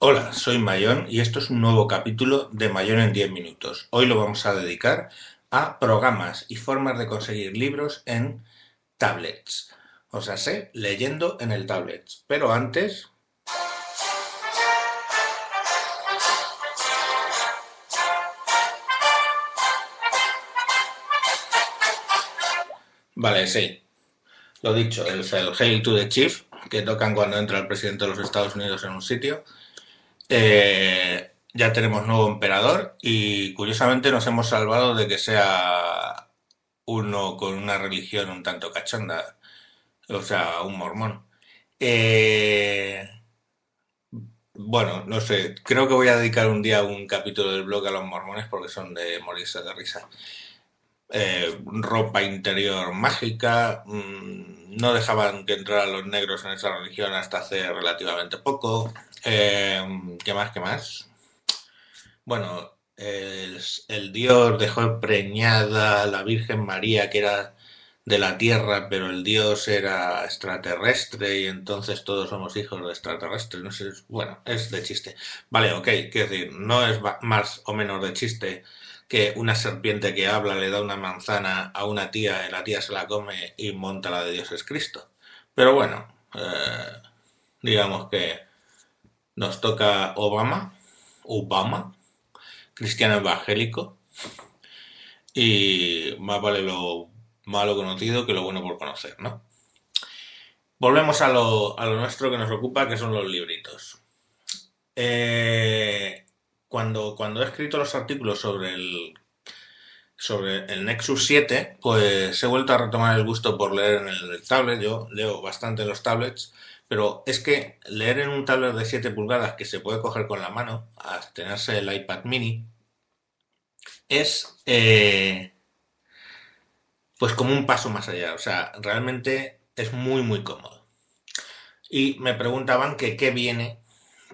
Hola, soy Mayón y esto es un nuevo capítulo de Mayón en 10 minutos. Hoy lo vamos a dedicar a programas y formas de conseguir libros en tablets. O sea, sé, leyendo en el tablet. Pero antes... Vale, sí. Lo dicho, el, el Hail to the Chief, que tocan cuando entra el presidente de los Estados Unidos en un sitio. Eh, ya tenemos nuevo emperador y curiosamente nos hemos salvado de que sea uno con una religión un tanto cachonda, o sea, un mormón. Eh, bueno, no sé, creo que voy a dedicar un día un capítulo del blog a los mormones porque son de morirse de risa. Eh, ropa interior mágica, mmm, no dejaban que entraran los negros en esa religión hasta hace relativamente poco. Eh, ¿Qué más? ¿Qué más? Bueno, el, el Dios dejó preñada a la Virgen María, que era de la Tierra, pero el Dios era extraterrestre y entonces todos somos hijos de extraterrestres. No sé, bueno, es de chiste. Vale, ok, quiero decir, no es más o menos de chiste que una serpiente que habla le da una manzana a una tía y la tía se la come y monta la de Dios es Cristo. Pero bueno, eh, digamos que nos toca Obama, Obama, cristiano evangélico, y más vale lo malo conocido que lo bueno por conocer, ¿no? Volvemos a lo, a lo nuestro que nos ocupa, que son los libritos. Eh, cuando, cuando he escrito los artículos sobre el, sobre el Nexus 7, pues he vuelto a retomar el gusto por leer en el tablet. Yo leo bastante los tablets, pero es que leer en un tablet de 7 pulgadas que se puede coger con la mano, a tenerse el iPad mini, es eh, pues como un paso más allá. O sea, realmente es muy, muy cómodo. Y me preguntaban que qué viene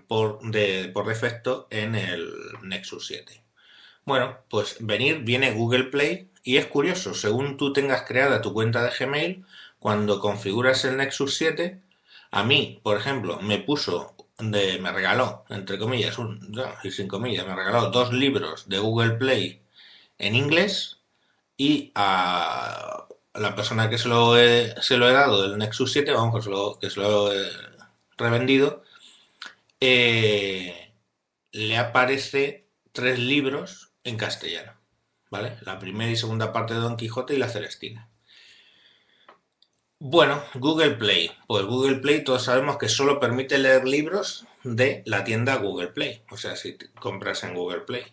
por, de, por defecto en el Nexus 7. Bueno, pues venir viene Google Play y es curioso, según tú tengas creada tu cuenta de Gmail, cuando configuras el Nexus 7, a mí, por ejemplo, me puso, de, me regaló, entre comillas, un, y sin comillas, me regaló dos libros de Google Play en inglés y a la persona que se lo he, dado del Nexus 7, vamos, que se lo he revendido, eh, le aparece tres libros en castellano, ¿vale? La primera y segunda parte de Don Quijote y la Celestina. Bueno, Google Play. Pues Google Play todos sabemos que solo permite leer libros de la tienda Google Play. O sea, si compras en Google Play.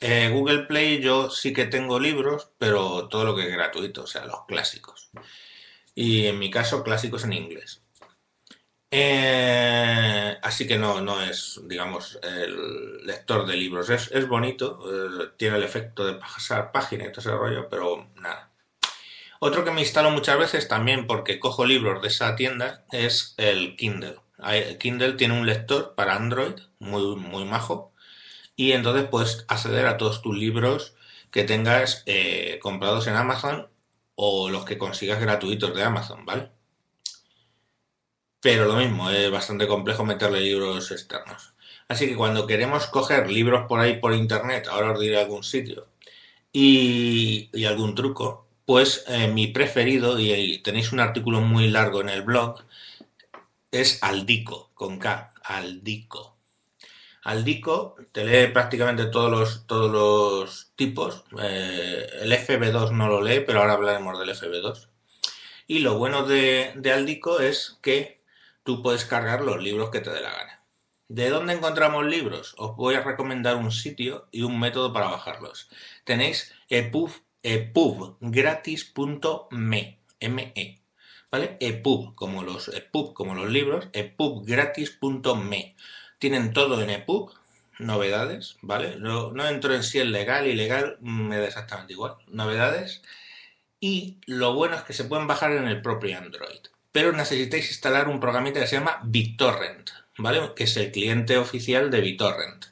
Eh, Google Play yo sí que tengo libros, pero todo lo que es gratuito, o sea, los clásicos. Y en mi caso, clásicos en inglés. Eh, así que no, no es, digamos, el lector de libros. Es, es bonito, eh, tiene el efecto de pasar página y todo ese rollo, pero nada. Otro que me instalo muchas veces también porque cojo libros de esa tienda es el Kindle. Kindle tiene un lector para Android muy, muy majo y entonces puedes acceder a todos tus libros que tengas eh, comprados en Amazon o los que consigas gratuitos de Amazon, ¿vale? Pero lo mismo, es bastante complejo meterle libros externos. Así que cuando queremos coger libros por ahí por internet, ahora os diré algún sitio, y, algún truco, pues eh, mi preferido, y, y, tenéis un artículo muy largo en el blog, es Aldico, con K, Aldico. Aldico te lee prácticamente todos los, todos los tipos. Eh, el FB2 no lo lee, pero ahora hablaremos del FB2. Y lo bueno de, de Aldico es que tú puedes cargar los libros que te dé la gana. ¿De dónde encontramos libros? Os voy a recomendar un sitio y un método para bajarlos. Tenéis epub, epubgratis.me, M-E, ¿vale? epub, como los epub, como los libros, epubgratis.me. Tienen todo en epub, novedades, ¿vale? No, entro en si es legal, ilegal, me da exactamente igual, novedades. Y lo bueno es que se pueden bajar en el propio Android pero necesitáis instalar un programita que se llama BitTorrent, ¿vale? Que es el cliente oficial de BitTorrent.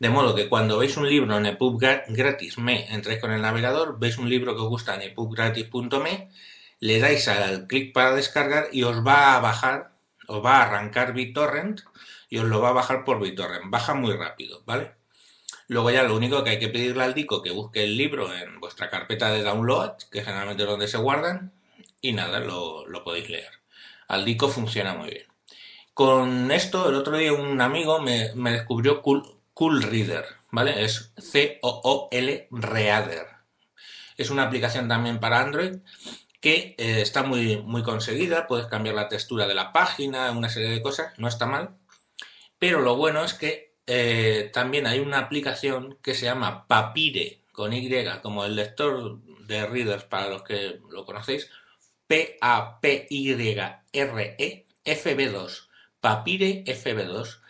De modo que cuando veis un libro en EPUB gratis me entráis con el navegador, veis un libro que os gusta en epubgratis.me, le dais al clic para descargar y os va a bajar, os va a arrancar BitTorrent y os lo va a bajar por BitTorrent. Baja muy rápido, ¿vale? Luego ya lo único que hay que pedirle al Dico que busque el libro en vuestra carpeta de download, que generalmente es donde se guardan, y nada, lo, podéis leer. Al Dico funciona muy bien. Con esto, el otro día un amigo me, descubrió cool, cool, Reader, ¿vale? Es C-O-O-L Reader. Es una aplicación también para Android que eh, está muy, muy conseguida, puedes cambiar la textura de la página, una serie de cosas, no está mal. Pero lo bueno es que eh, también hay una aplicación que se llama Papire, con Y, como el lector de readers para los que lo conocéis, P-A-P-Y-R-E, FB2, Papire FB2.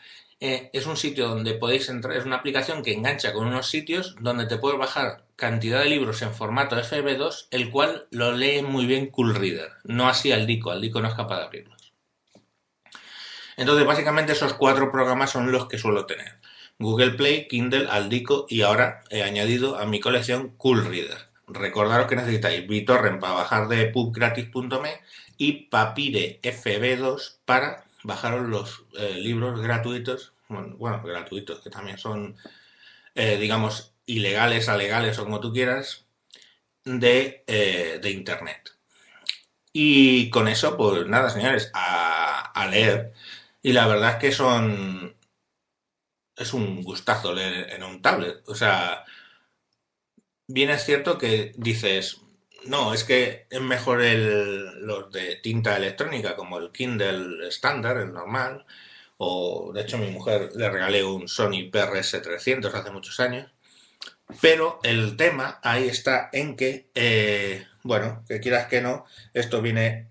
Eh, es un sitio donde podéis entrar, es una aplicación que engancha con unos sitios donde te puedes bajar cantidad de libros en formato FB2, el cual lo lee muy bien Cool Reader, no así al Dico, al Dico no es capaz de abrirlo. Entonces, básicamente esos cuatro programas son los que suelo tener. Google Play, Kindle, Aldico y ahora he añadido a mi colección Cool Reader. Recordaros que necesitáis BitTorrent para bajar de pubgratis.me y Papire FB2 para bajaros los eh, libros gratuitos, bueno, gratuitos, que también son, eh, digamos, ilegales a legales o como tú quieras, de, eh, de Internet. Y con eso, pues nada, señores, a, a leer. Y la verdad es que son. Es un gustazo leer en un tablet. O sea, bien es cierto que dices, no, es que es mejor el, los de tinta electrónica, como el Kindle estándar, el normal. O, de hecho, mi mujer le regalé un Sony PRS 300 hace muchos años. Pero el tema ahí está en que, eh, bueno, que quieras que no, esto viene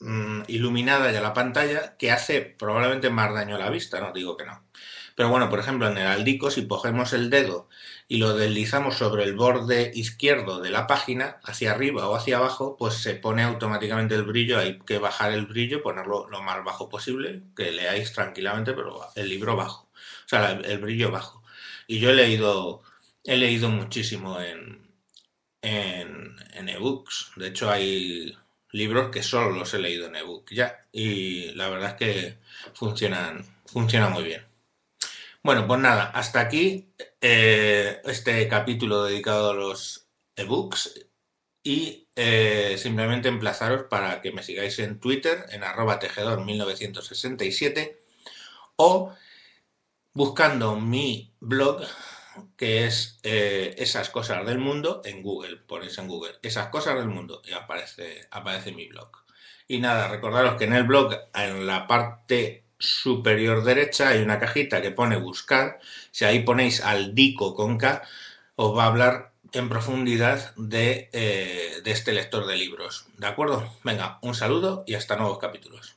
Mm, iluminada ya la pantalla que hace probablemente más daño a la vista, no digo que no. Pero bueno, por ejemplo, en el Aldico, si cogemos el dedo y lo deslizamos sobre el borde izquierdo de la página, hacia arriba o hacia abajo, pues se pone automáticamente el brillo. Hay que bajar el brillo, ponerlo lo más bajo posible, que leáis tranquilamente, pero el libro bajo. O sea, el brillo bajo. Y yo he leído, he leído muchísimo en, en, en ebooks. De hecho, hay libros que solo los he leído en ebook ya y la verdad es que funcionan, funciona muy bien. Bueno, pues nada, hasta aquí eh, este capítulo dedicado a los ebooks y eh, simplemente emplazaros para que me sigáis en Twitter en arroba tejedor 1967 o buscando mi blog que es eh, esas cosas del mundo en Google. Ponéis en Google esas cosas del mundo y aparece, aparece mi blog. Y nada, recordaros que en el blog, en la parte superior derecha, hay una cajita que pone buscar. Si ahí ponéis al dico con K, os va a hablar en profundidad de, eh, de este lector de libros. ¿De acuerdo? Venga, un saludo y hasta nuevos capítulos.